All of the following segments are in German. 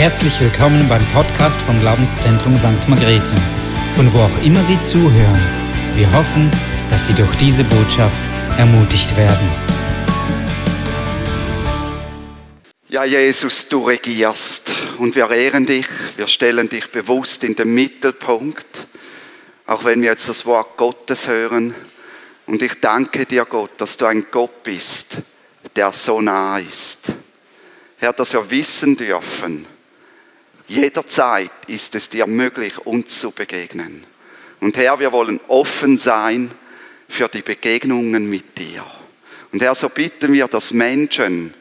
Herzlich willkommen beim Podcast vom Glaubenszentrum St. Margrethe, von wo auch immer Sie zuhören. Wir hoffen, dass Sie durch diese Botschaft ermutigt werden. Ja, Jesus, du regierst und wir ehren dich, wir stellen dich bewusst in den Mittelpunkt, auch wenn wir jetzt das Wort Gottes hören. Und ich danke dir, Gott, dass du ein Gott bist, der so nah ist. Herr, dass wir wissen dürfen, jederzeit ist es dir möglich, uns zu begegnen. Und Herr, wir wollen offen sein für die Begegnungen mit dir. Und Herr, so bitten wir, dass Menschen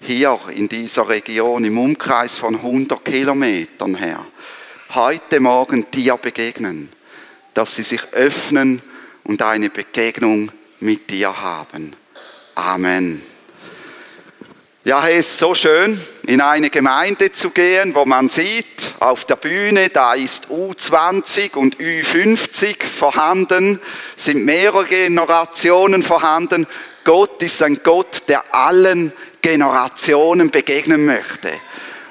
hier in dieser Region im Umkreis von 100 Kilometern, Herr, heute Morgen dir begegnen, dass sie sich öffnen und eine Begegnung mit dir haben. Amen. Ja, es ist so schön, in eine Gemeinde zu gehen, wo man sieht, auf der Bühne, da ist U20 und U50 vorhanden, sind mehrere Generationen vorhanden. Gott ist ein Gott, der allen Generationen begegnen möchte.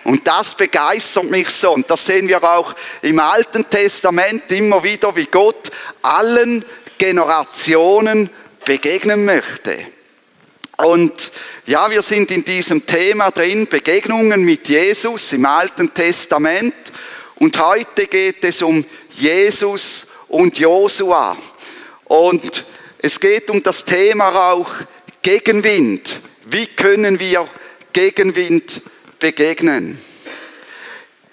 Und das begeistert mich so. Und das sehen wir auch im Alten Testament immer wieder, wie Gott allen Generationen begegnen möchte. Und ja, wir sind in diesem Thema drin, Begegnungen mit Jesus im Alten Testament. Und heute geht es um Jesus und Josua. Und es geht um das Thema auch Gegenwind. Wie können wir Gegenwind begegnen?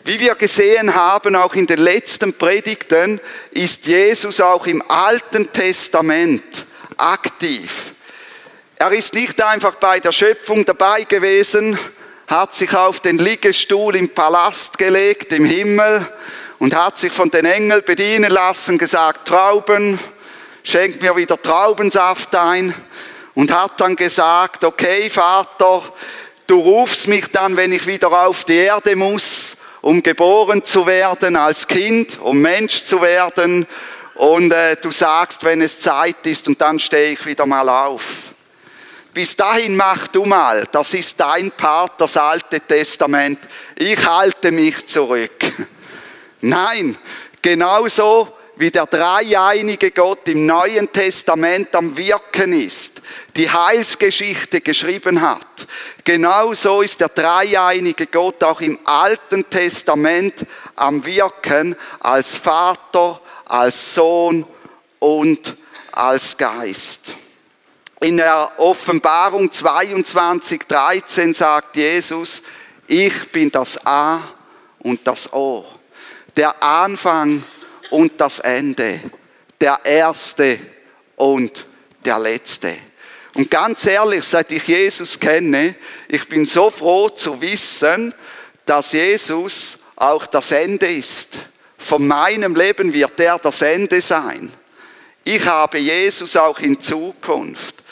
Wie wir gesehen haben, auch in den letzten Predigten, ist Jesus auch im Alten Testament aktiv. Er ist nicht einfach bei der Schöpfung dabei gewesen, hat sich auf den Liegestuhl im Palast gelegt, im Himmel, und hat sich von den Engeln bedienen lassen, gesagt, Trauben, schenk mir wieder Traubensaft ein, und hat dann gesagt, okay, Vater, du rufst mich dann, wenn ich wieder auf die Erde muss, um geboren zu werden als Kind, um Mensch zu werden, und äh, du sagst, wenn es Zeit ist, und dann stehe ich wieder mal auf. Bis dahin mach du mal, das ist dein Part, das Alte Testament. Ich halte mich zurück. Nein, genauso wie der dreieinige Gott im Neuen Testament am Wirken ist, die Heilsgeschichte geschrieben hat. Genauso ist der dreieinige Gott auch im Alten Testament am Wirken als Vater, als Sohn und als Geist. In der Offenbarung 22, 13 sagt Jesus, ich bin das A und das O, der Anfang und das Ende, der Erste und der Letzte. Und ganz ehrlich, seit ich Jesus kenne, ich bin so froh zu wissen, dass Jesus auch das Ende ist. Von meinem Leben wird er das Ende sein. Ich habe Jesus auch in Zukunft.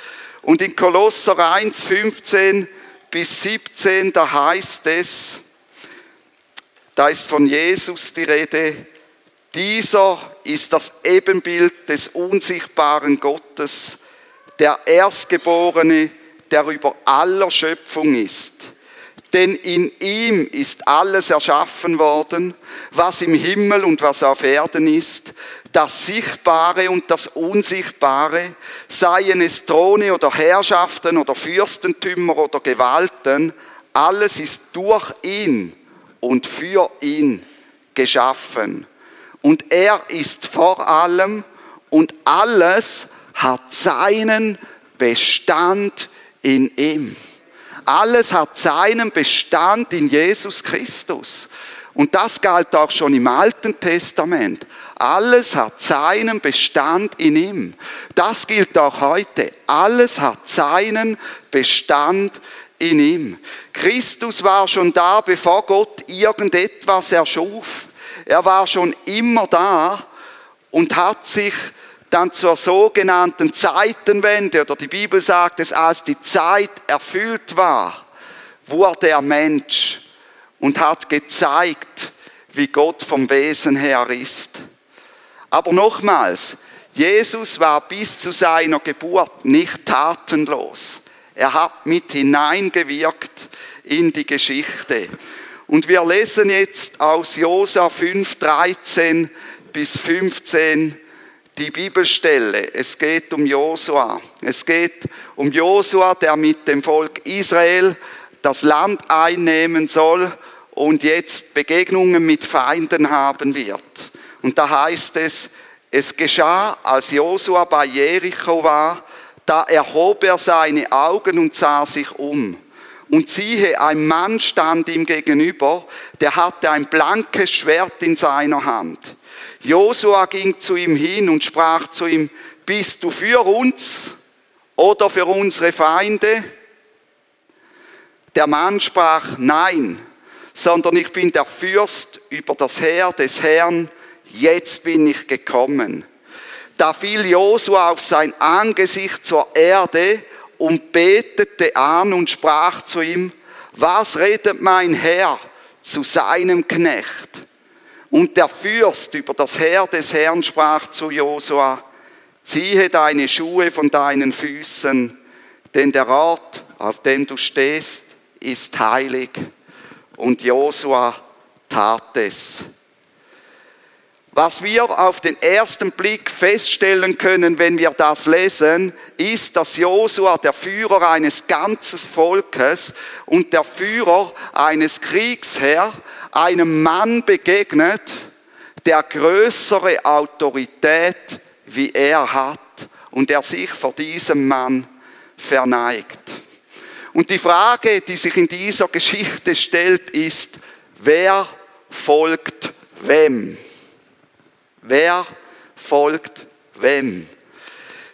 Und in Kolosser 1, 15 bis 17, da heißt es, da ist von Jesus die Rede, dieser ist das Ebenbild des unsichtbaren Gottes, der Erstgeborene, der über aller Schöpfung ist. Denn in ihm ist alles erschaffen worden, was im Himmel und was auf Erden ist, das Sichtbare und das Unsichtbare, seien es Throne oder Herrschaften oder Fürstentümer oder Gewalten, alles ist durch ihn und für ihn geschaffen. Und er ist vor allem und alles hat seinen Bestand in ihm. Alles hat seinen Bestand in Jesus Christus. Und das galt auch schon im Alten Testament. Alles hat seinen Bestand in ihm. Das gilt auch heute. Alles hat seinen Bestand in ihm. Christus war schon da, bevor Gott irgendetwas erschuf. Er war schon immer da und hat sich dann zur sogenannten Zeitenwende, oder die Bibel sagt es, als die Zeit erfüllt war, wurde er Mensch und hat gezeigt, wie Gott vom Wesen her ist. Aber nochmals, Jesus war bis zu seiner Geburt nicht tatenlos. Er hat mit hineingewirkt in die Geschichte. Und wir lesen jetzt aus Josa 5, 13 bis 15 die Bibelstelle. Es geht um Josua. Es geht um Josua, der mit dem Volk Israel das Land einnehmen soll und jetzt Begegnungen mit Feinden haben wird. Und da heißt es, es geschah, als Josua bei Jericho war, da erhob er seine Augen und sah sich um. Und siehe, ein Mann stand ihm gegenüber, der hatte ein blankes Schwert in seiner Hand. Josua ging zu ihm hin und sprach zu ihm, bist du für uns oder für unsere Feinde? Der Mann sprach, nein, sondern ich bin der Fürst über das Heer des Herrn, jetzt bin ich gekommen. Da fiel Josua auf sein Angesicht zur Erde und betete an und sprach zu ihm, was redet mein Herr zu seinem Knecht? Und der Fürst über das Heer des Herrn sprach zu Josua, ziehe deine Schuhe von deinen Füßen, denn der Ort, auf dem du stehst, ist heilig. Und Josua tat es. Was wir auf den ersten Blick feststellen können, wenn wir das lesen, ist, dass Josua der Führer eines ganzen Volkes und der Führer eines Kriegsherr einem Mann begegnet, der größere Autorität wie er hat und der sich vor diesem Mann verneigt. Und die Frage, die sich in dieser Geschichte stellt, ist, wer folgt wem? Wer folgt wem?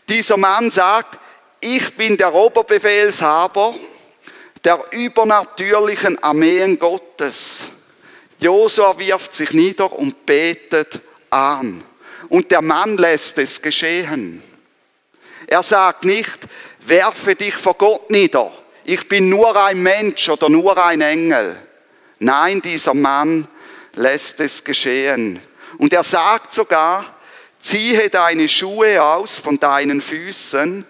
Dieser Mann sagt, ich bin der Oberbefehlshaber der übernatürlichen Armeen Gottes. Josua wirft sich nieder und betet an. Und der Mann lässt es geschehen. Er sagt nicht, werfe dich vor Gott nieder. Ich bin nur ein Mensch oder nur ein Engel. Nein, dieser Mann lässt es geschehen. Und er sagt sogar, ziehe deine Schuhe aus von deinen Füßen,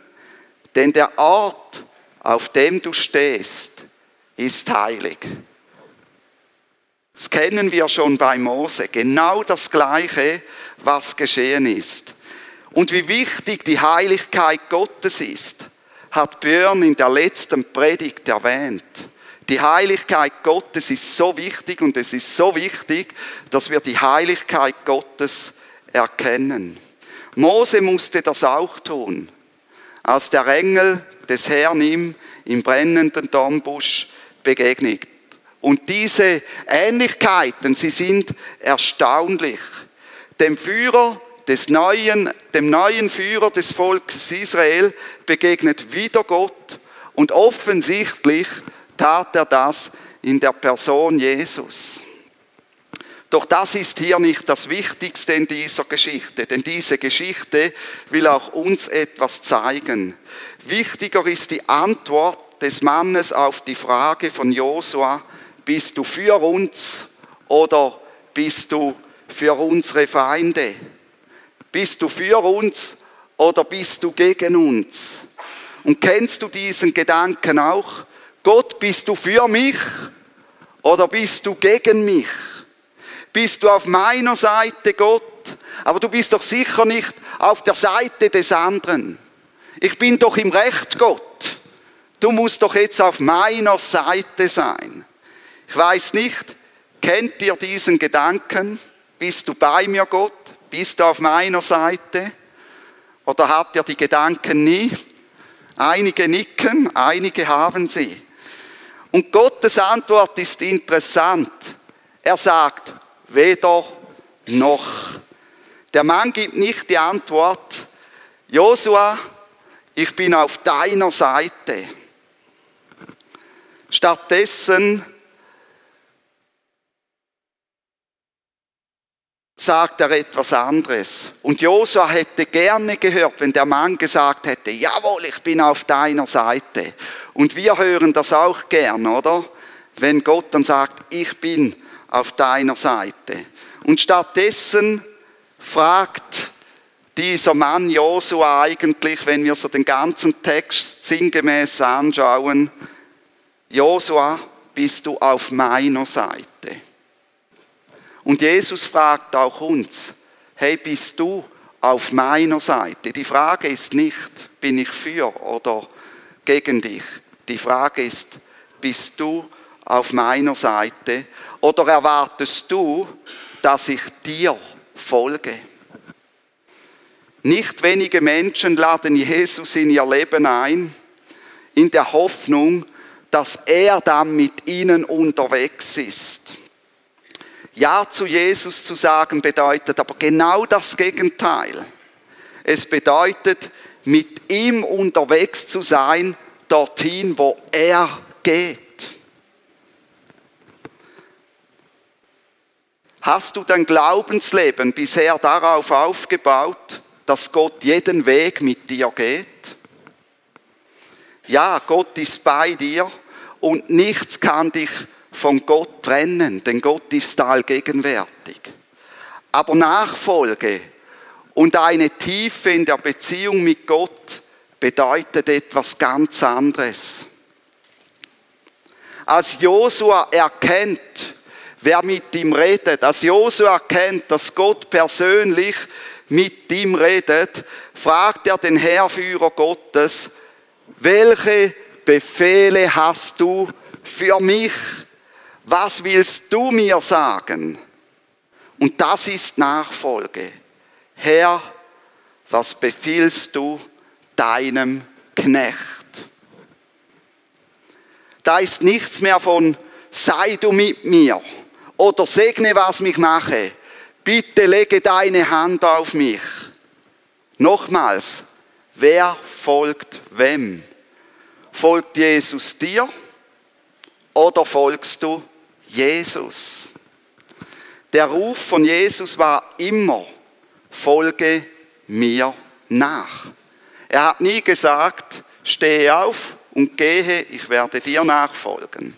denn der Ort, auf dem du stehst, ist heilig. Das kennen wir schon bei Mose. Genau das Gleiche, was geschehen ist. Und wie wichtig die Heiligkeit Gottes ist, hat Björn in der letzten Predigt erwähnt. Die Heiligkeit Gottes ist so wichtig und es ist so wichtig, dass wir die Heiligkeit Gottes erkennen. Mose musste das auch tun, als der Engel des Herrn ihm im brennenden Dornbusch begegnet. Und diese Ähnlichkeiten, sie sind erstaunlich. Dem Führer des neuen, dem neuen Führer des Volkes Israel begegnet wieder Gott und offensichtlich tat er das in der Person Jesus. Doch das ist hier nicht das Wichtigste in dieser Geschichte, denn diese Geschichte will auch uns etwas zeigen. Wichtiger ist die Antwort des Mannes auf die Frage von Josua, bist du für uns oder bist du für unsere Feinde? Bist du für uns oder bist du gegen uns? Und kennst du diesen Gedanken auch? Gott, bist du für mich oder bist du gegen mich? Bist du auf meiner Seite, Gott? Aber du bist doch sicher nicht auf der Seite des anderen. Ich bin doch im Recht, Gott. Du musst doch jetzt auf meiner Seite sein. Ich weiß nicht, kennt ihr diesen Gedanken? Bist du bei mir, Gott? Bist du auf meiner Seite? Oder habt ihr die Gedanken nie? Einige nicken, einige haben sie. Und Gottes Antwort ist interessant. Er sagt, weder noch. Der Mann gibt nicht die Antwort, Josua, ich bin auf deiner Seite. Stattdessen sagt er etwas anderes. Und Josua hätte gerne gehört, wenn der Mann gesagt hätte, jawohl, ich bin auf deiner Seite. Und wir hören das auch gern, oder? Wenn Gott dann sagt, ich bin auf deiner Seite. Und stattdessen fragt dieser Mann Josua eigentlich, wenn wir so den ganzen Text sinngemäß anschauen, Josua, bist du auf meiner Seite? Und Jesus fragt auch uns, hey, bist du auf meiner Seite? Die Frage ist nicht, bin ich für oder gegen dich? Die Frage ist, bist du auf meiner Seite oder erwartest du, dass ich dir folge? Nicht wenige Menschen laden Jesus in ihr Leben ein, in der Hoffnung, dass er dann mit ihnen unterwegs ist. Ja zu Jesus zu sagen bedeutet aber genau das Gegenteil. Es bedeutet, mit ihm unterwegs zu sein, dorthin, wo er geht. Hast du dein Glaubensleben bisher darauf aufgebaut, dass Gott jeden Weg mit dir geht? Ja, Gott ist bei dir und nichts kann dich von Gott trennen, denn Gott ist allgegenwärtig. Aber Nachfolge und eine Tiefe in der Beziehung mit Gott bedeutet etwas ganz anderes. Als Josua erkennt, wer mit ihm redet, als Josua erkennt, dass Gott persönlich mit ihm redet, fragt er den Herrführer Gottes, welche Befehle hast du für mich? Was willst du mir sagen? Und das ist Nachfolge. Herr, was befiehlst du deinem Knecht? Da ist nichts mehr von, sei du mit mir oder segne, was mich mache bitte lege deine Hand auf mich. Nochmals, wer folgt wem? Folgt Jesus dir oder folgst du Jesus? Der Ruf von Jesus war immer, folge mir nach. Er hat nie gesagt, stehe auf und gehe, ich werde dir nachfolgen.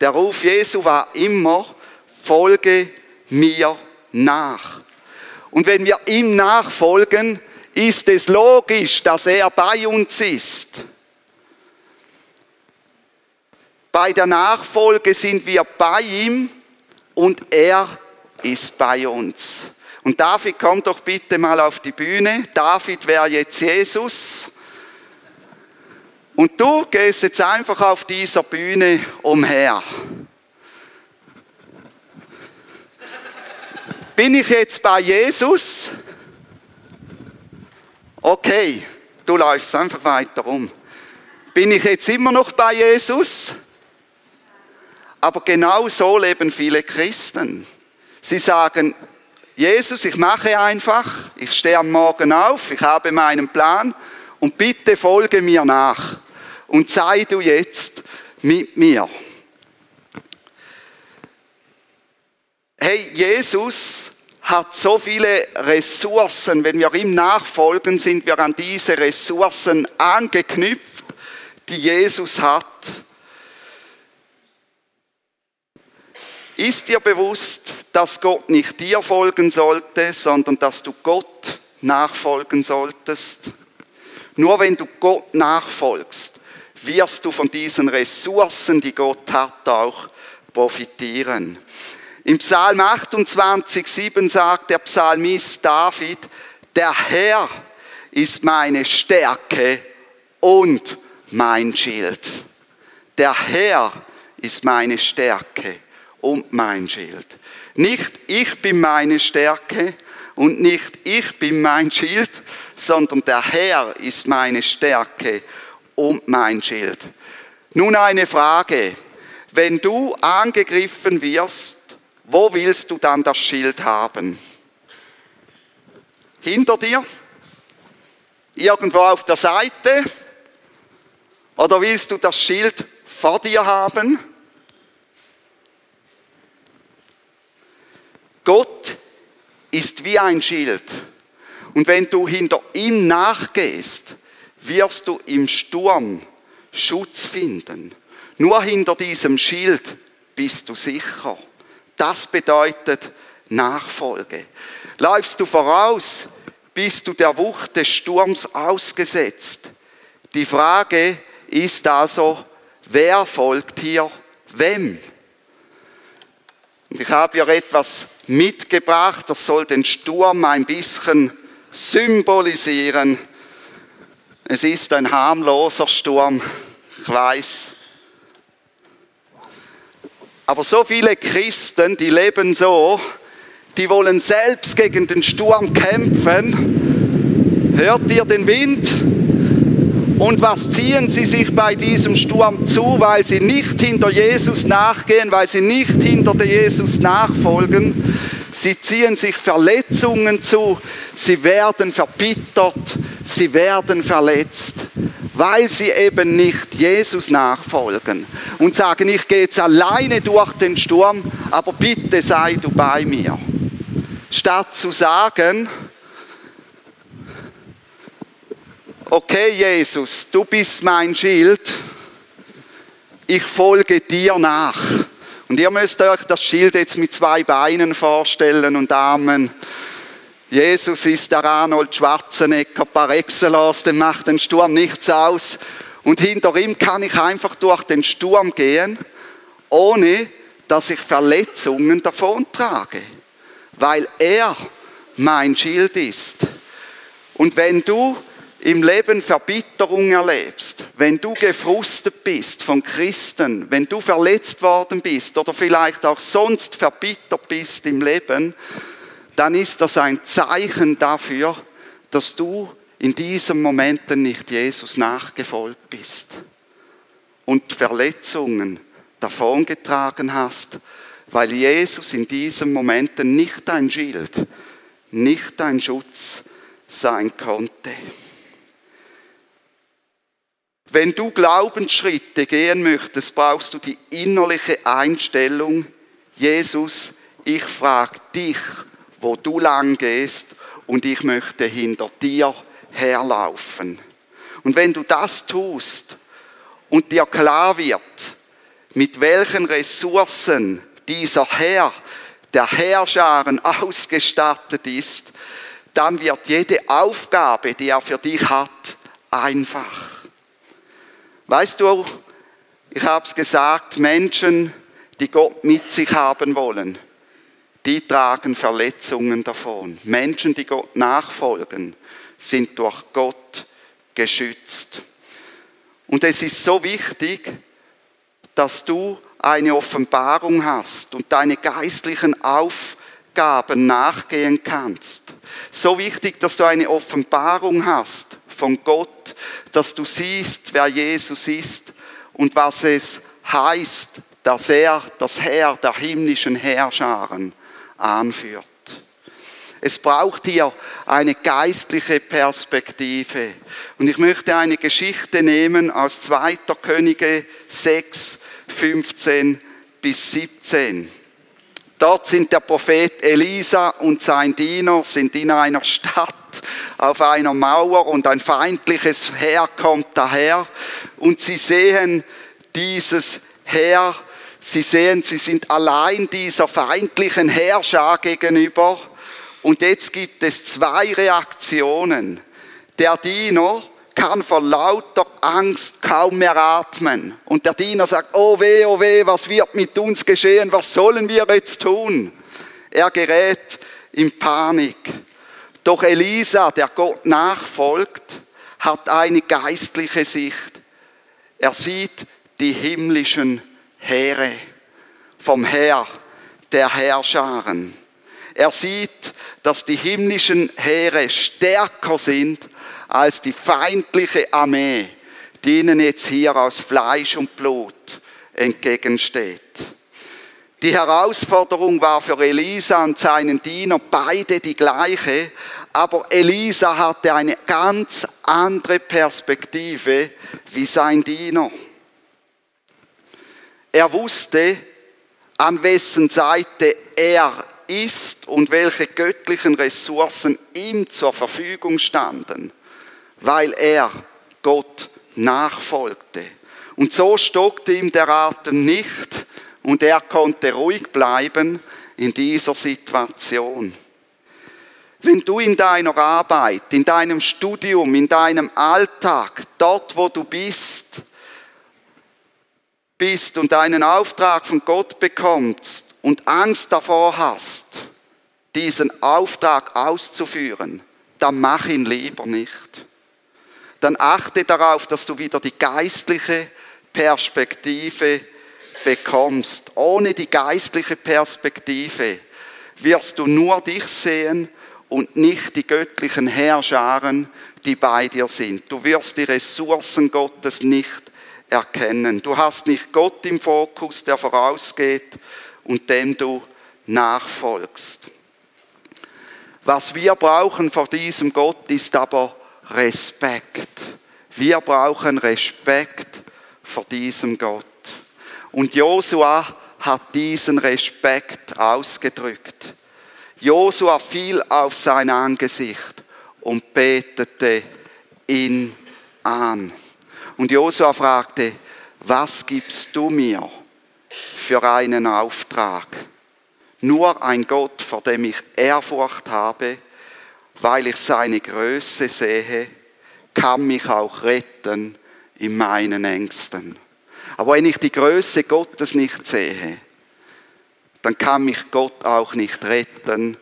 Der Ruf Jesu war immer, folge mir nach. Und wenn wir ihm nachfolgen, ist es logisch, dass er bei uns ist. Bei der Nachfolge sind wir bei ihm und er ist bei uns. Und David, komm doch bitte mal auf die Bühne. David wäre jetzt Jesus. Und du gehst jetzt einfach auf dieser Bühne umher. Bin ich jetzt bei Jesus? Okay, du läufst einfach weiter um. Bin ich jetzt immer noch bei Jesus? Aber genau so leben viele Christen. Sie sagen, Jesus, ich mache einfach, ich stehe am Morgen auf, ich habe meinen Plan und bitte folge mir nach und sei du jetzt mit mir. Hey, Jesus hat so viele Ressourcen. Wenn wir ihm nachfolgen, sind wir an diese Ressourcen angeknüpft, die Jesus hat. Ist dir bewusst, dass Gott nicht dir folgen sollte, sondern dass du Gott nachfolgen solltest? Nur wenn du Gott nachfolgst, wirst du von diesen Ressourcen, die Gott hat, auch profitieren. Im Psalm 28, 7 sagt der Psalmist David, der Herr ist meine Stärke und mein Schild. Der Herr ist meine Stärke und mein Schild. Nicht ich bin meine Stärke und nicht ich bin mein Schild, sondern der Herr ist meine Stärke und mein Schild. Nun eine Frage. Wenn du angegriffen wirst, wo willst du dann das Schild haben? Hinter dir? Irgendwo auf der Seite? Oder willst du das Schild vor dir haben? Gott ist wie ein Schild. Und wenn du hinter ihm nachgehst, wirst du im Sturm Schutz finden. Nur hinter diesem Schild bist du sicher. Das bedeutet Nachfolge. Läufst du voraus, bist du der Wucht des Sturms ausgesetzt. Die Frage ist also, wer folgt hier Wem? Ich habe ja etwas mitgebracht, das soll den Sturm ein bisschen symbolisieren. Es ist ein harmloser Sturm, ich weiß. Aber so viele Christen, die leben so, die wollen selbst gegen den Sturm kämpfen. Hört ihr den Wind? Und was ziehen sie sich bei diesem Sturm zu, weil sie nicht hinter Jesus nachgehen, weil sie nicht hinter Jesus nachfolgen? Sie ziehen sich Verletzungen zu, sie werden verbittert, sie werden verletzt, weil sie eben nicht Jesus nachfolgen und sagen, ich gehe jetzt alleine durch den Sturm, aber bitte sei du bei mir. Statt zu sagen, okay Jesus, du bist mein Schild, ich folge dir nach. Und ihr müsst euch das Schild jetzt mit zwei Beinen vorstellen und Armen. Jesus ist der Arnold Schwarzenegger par excellence, dem macht den Sturm nichts aus. Und hinter ihm kann ich einfach durch den Sturm gehen, ohne dass ich Verletzungen davontrage, weil er mein Schild ist. Und wenn du im Leben Verbitterung erlebst, wenn du gefrustet bist von Christen, wenn du verletzt worden bist oder vielleicht auch sonst verbittert bist im Leben, dann ist das ein Zeichen dafür, dass du in diesen Momenten nicht Jesus nachgefolgt bist und Verletzungen davongetragen hast, weil Jesus in diesen Momenten nicht dein Schild, nicht dein Schutz sein konnte. Wenn du Glaubensschritte gehen möchtest, brauchst du die innerliche Einstellung, Jesus, ich frage dich, wo du lang gehst und ich möchte hinter dir herlaufen. Und wenn du das tust und dir klar wird, mit welchen Ressourcen dieser Herr, der Herrscharen ausgestattet ist, dann wird jede Aufgabe, die er für dich hat, einfach. Weißt du, ich habe es gesagt, Menschen, die Gott mit sich haben wollen, die tragen Verletzungen davon. Menschen, die Gott nachfolgen, sind durch Gott geschützt. Und es ist so wichtig, dass du eine Offenbarung hast und deine geistlichen Aufgaben nachgehen kannst. So wichtig, dass du eine Offenbarung hast von Gott, dass du siehst, wer Jesus ist und was es heißt, dass er das Herr der himmlischen Herrscharen anführt. Es braucht hier eine geistliche Perspektive. Und ich möchte eine Geschichte nehmen aus 2. Könige 6, 15 bis 17. Dort sind der Prophet Elisa und sein Diener sind in einer Stadt auf einer Mauer und ein feindliches Heer kommt daher und sie sehen dieses Heer, sie sehen, sie sind allein dieser feindlichen Herrscher gegenüber und jetzt gibt es zwei Reaktionen. Der Diener kann vor lauter Angst kaum mehr atmen. Und der Diener sagt, oh weh, oh weh, was wird mit uns geschehen? Was sollen wir jetzt tun? Er gerät in Panik. Doch Elisa, der Gott nachfolgt, hat eine geistliche Sicht. Er sieht die himmlischen Heere vom Herr der Herrscharen. Er sieht, dass die himmlischen Heere stärker sind als die feindliche Armee, die ihnen jetzt hier aus Fleisch und Blut entgegensteht. Die Herausforderung war für Elisa und seinen Diener beide die gleiche, aber Elisa hatte eine ganz andere Perspektive wie sein Diener. Er wusste, an wessen Seite er ist und welche göttlichen Ressourcen ihm zur Verfügung standen, weil er Gott nachfolgte. Und so stockte ihm der Atem nicht, und er konnte ruhig bleiben in dieser Situation. Wenn du in deiner Arbeit, in deinem Studium, in deinem Alltag, dort wo du bist, bist und einen Auftrag von Gott bekommst und Angst davor hast, diesen Auftrag auszuführen, dann mach ihn lieber nicht. Dann achte darauf, dass du wieder die geistliche Perspektive bekommst. Ohne die geistliche Perspektive wirst du nur dich sehen und nicht die göttlichen Herrscharen, die bei dir sind. Du wirst die Ressourcen Gottes nicht erkennen. Du hast nicht Gott im Fokus, der vorausgeht und dem du nachfolgst. Was wir brauchen vor diesem Gott ist aber Respekt. Wir brauchen Respekt vor diesem Gott. Und Josua hat diesen Respekt ausgedrückt. Josua fiel auf sein Angesicht und betete ihn an. Und Josua fragte, was gibst du mir für einen Auftrag? Nur ein Gott, vor dem ich Ehrfurcht habe, weil ich seine Größe sehe, kann mich auch retten in meinen Ängsten. Aber wenn ich die Größe Gottes nicht sehe, dann kann mich Gott auch nicht retten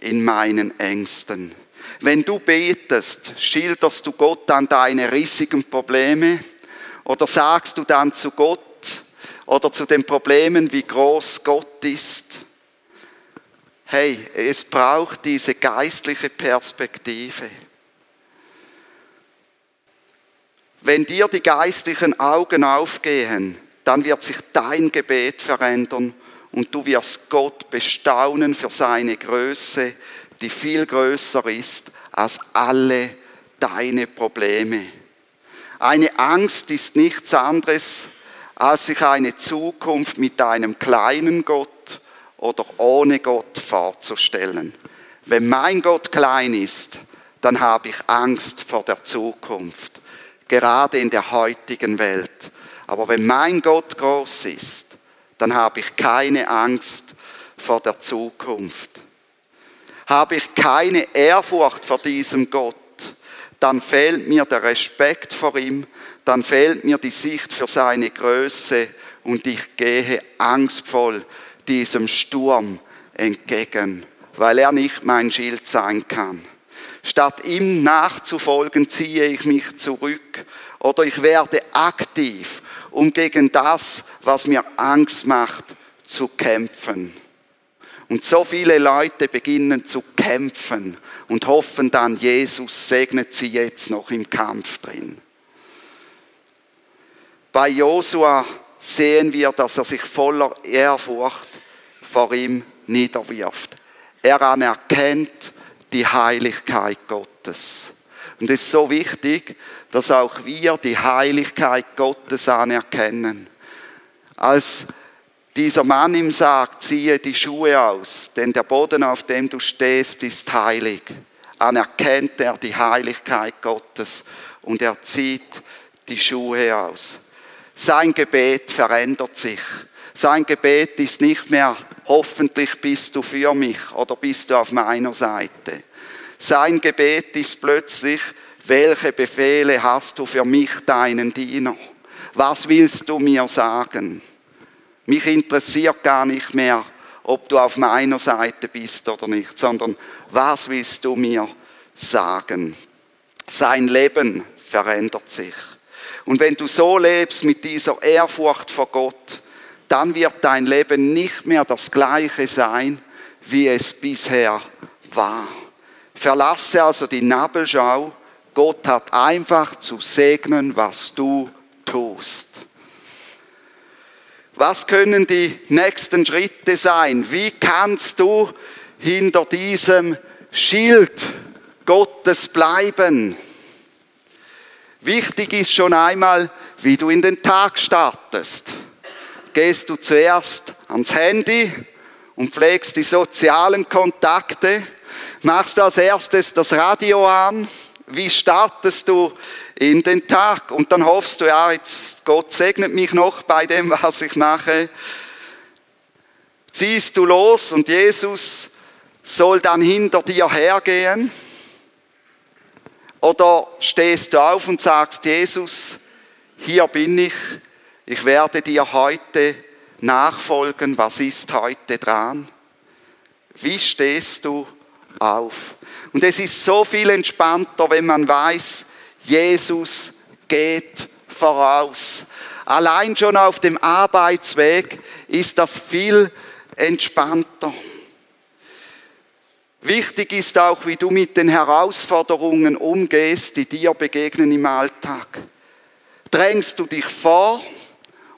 in meinen Ängsten. Wenn du betest, schilderst du Gott dann deine riesigen Probleme oder sagst du dann zu Gott oder zu den Problemen, wie groß Gott ist? Hey, es braucht diese geistliche Perspektive. Wenn dir die geistlichen Augen aufgehen, dann wird sich dein Gebet verändern und du wirst Gott bestaunen für seine Größe, die viel größer ist als alle deine Probleme. Eine Angst ist nichts anderes, als sich eine Zukunft mit einem kleinen Gott oder ohne Gott vorzustellen. Wenn mein Gott klein ist, dann habe ich Angst vor der Zukunft, gerade in der heutigen Welt. Aber wenn mein Gott groß ist, dann habe ich keine Angst vor der Zukunft. Habe ich keine Ehrfurcht vor diesem Gott, dann fehlt mir der Respekt vor ihm, dann fehlt mir die Sicht für seine Größe und ich gehe angstvoll diesem Sturm entgegen, weil er nicht mein Schild sein kann. Statt ihm nachzufolgen, ziehe ich mich zurück oder ich werde aktiv um gegen das, was mir Angst macht, zu kämpfen. Und so viele Leute beginnen zu kämpfen und hoffen dann, Jesus segnet sie jetzt noch im Kampf drin. Bei Josua sehen wir, dass er sich voller Ehrfurcht vor ihm niederwirft. Er anerkennt die Heiligkeit Gottes. Und es ist so wichtig, dass auch wir die Heiligkeit Gottes anerkennen. Als dieser Mann ihm sagt, ziehe die Schuhe aus, denn der Boden, auf dem du stehst, ist heilig, anerkennt er die Heiligkeit Gottes und er zieht die Schuhe aus. Sein Gebet verändert sich. Sein Gebet ist nicht mehr, hoffentlich bist du für mich oder bist du auf meiner Seite. Sein Gebet ist plötzlich, welche Befehle hast du für mich, deinen Diener? Was willst du mir sagen? Mich interessiert gar nicht mehr, ob du auf meiner Seite bist oder nicht, sondern was willst du mir sagen? Sein Leben verändert sich. Und wenn du so lebst mit dieser Ehrfurcht vor Gott, dann wird dein Leben nicht mehr das gleiche sein, wie es bisher war. Verlasse also die Nabelschau Gott hat einfach zu segnen, was du tust. Was können die nächsten Schritte sein? Wie kannst du hinter diesem Schild Gottes bleiben? Wichtig ist schon einmal, wie du in den Tag startest. Gehst du zuerst ans Handy und pflegst die sozialen Kontakte? Machst du als erstes das Radio an? wie startest du in den Tag? Und dann hoffst du, ja, jetzt Gott segnet mich noch bei dem, was ich mache. Ziehst du los und Jesus soll dann hinter dir hergehen? Oder stehst du auf und sagst, Jesus, hier bin ich, ich werde dir heute nachfolgen, was ist heute dran? Wie stehst du auf? Und es ist so viel entspannter, wenn man weiß, Jesus geht voraus. Allein schon auf dem Arbeitsweg ist das viel entspannter. Wichtig ist auch, wie du mit den Herausforderungen umgehst, die dir begegnen im Alltag. Drängst du dich vor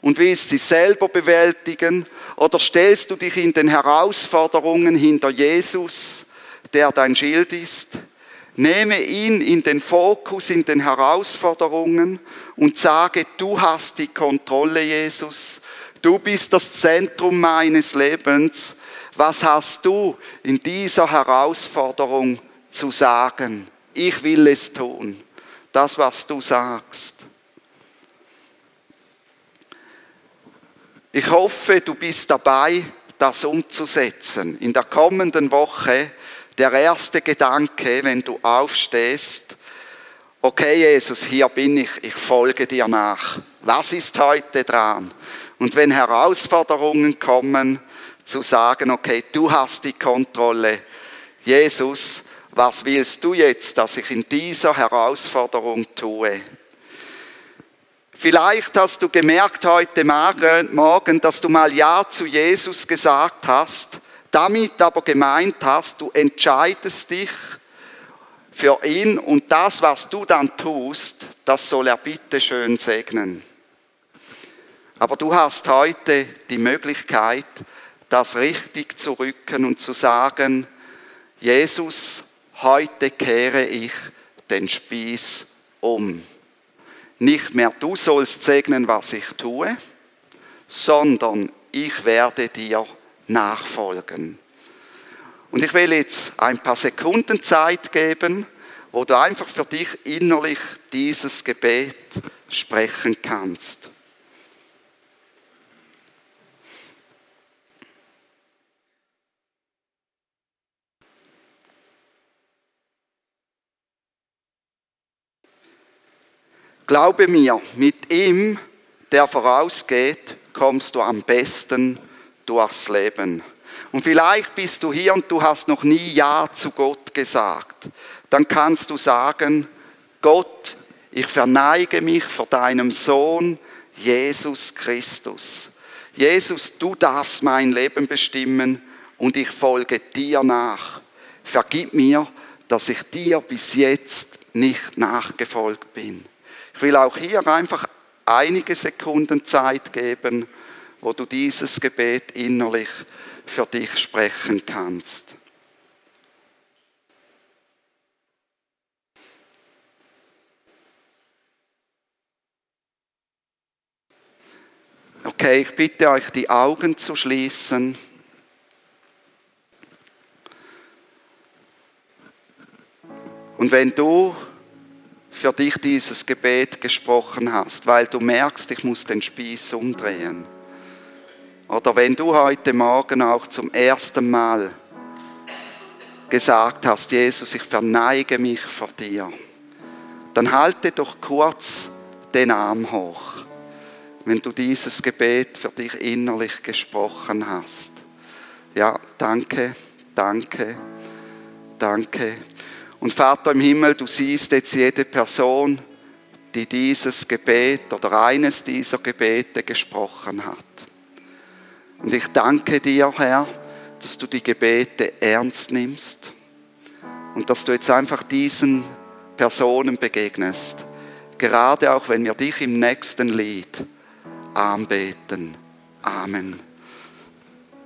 und willst sie selber bewältigen oder stellst du dich in den Herausforderungen hinter Jesus, der dein Schild ist? Nehme ihn in den Fokus, in den Herausforderungen und sage, du hast die Kontrolle, Jesus. Du bist das Zentrum meines Lebens was hast du in dieser Herausforderung zu sagen? Ich will es tun. Das, was du sagst. Ich hoffe, du bist dabei, das umzusetzen. In der kommenden Woche der erste Gedanke, wenn du aufstehst, okay Jesus, hier bin ich, ich folge dir nach. Was ist heute dran? Und wenn Herausforderungen kommen, zu sagen, okay, du hast die Kontrolle. Jesus, was willst du jetzt, dass ich in dieser Herausforderung tue? Vielleicht hast du gemerkt heute Morgen, dass du mal Ja zu Jesus gesagt hast, damit aber gemeint hast, du entscheidest dich für ihn und das, was du dann tust, das soll er bitte schön segnen. Aber du hast heute die Möglichkeit, das richtig zu rücken und zu sagen, Jesus, heute kehre ich den Spieß um. Nicht mehr du sollst segnen, was ich tue, sondern ich werde dir nachfolgen. Und ich will jetzt ein paar Sekunden Zeit geben, wo du einfach für dich innerlich dieses Gebet sprechen kannst. Glaube mir, mit ihm, der vorausgeht, kommst du am besten durchs Leben. Und vielleicht bist du hier und du hast noch nie Ja zu Gott gesagt. Dann kannst du sagen, Gott, ich verneige mich vor deinem Sohn, Jesus Christus. Jesus, du darfst mein Leben bestimmen und ich folge dir nach. Vergib mir, dass ich dir bis jetzt nicht nachgefolgt bin. Ich will auch hier einfach einige Sekunden Zeit geben, wo du dieses Gebet innerlich für dich sprechen kannst. Okay, ich bitte euch, die Augen zu schließen. Und wenn du für dich dieses Gebet gesprochen hast, weil du merkst, ich muss den Spieß umdrehen. Oder wenn du heute Morgen auch zum ersten Mal gesagt hast, Jesus, ich verneige mich vor dir, dann halte doch kurz den Arm hoch, wenn du dieses Gebet für dich innerlich gesprochen hast. Ja, danke, danke, danke. Und Vater im Himmel, du siehst jetzt jede Person, die dieses Gebet oder eines dieser Gebete gesprochen hat. Und ich danke dir, Herr, dass du die Gebete ernst nimmst und dass du jetzt einfach diesen Personen begegnest. Gerade auch wenn wir dich im nächsten Lied anbeten. Amen.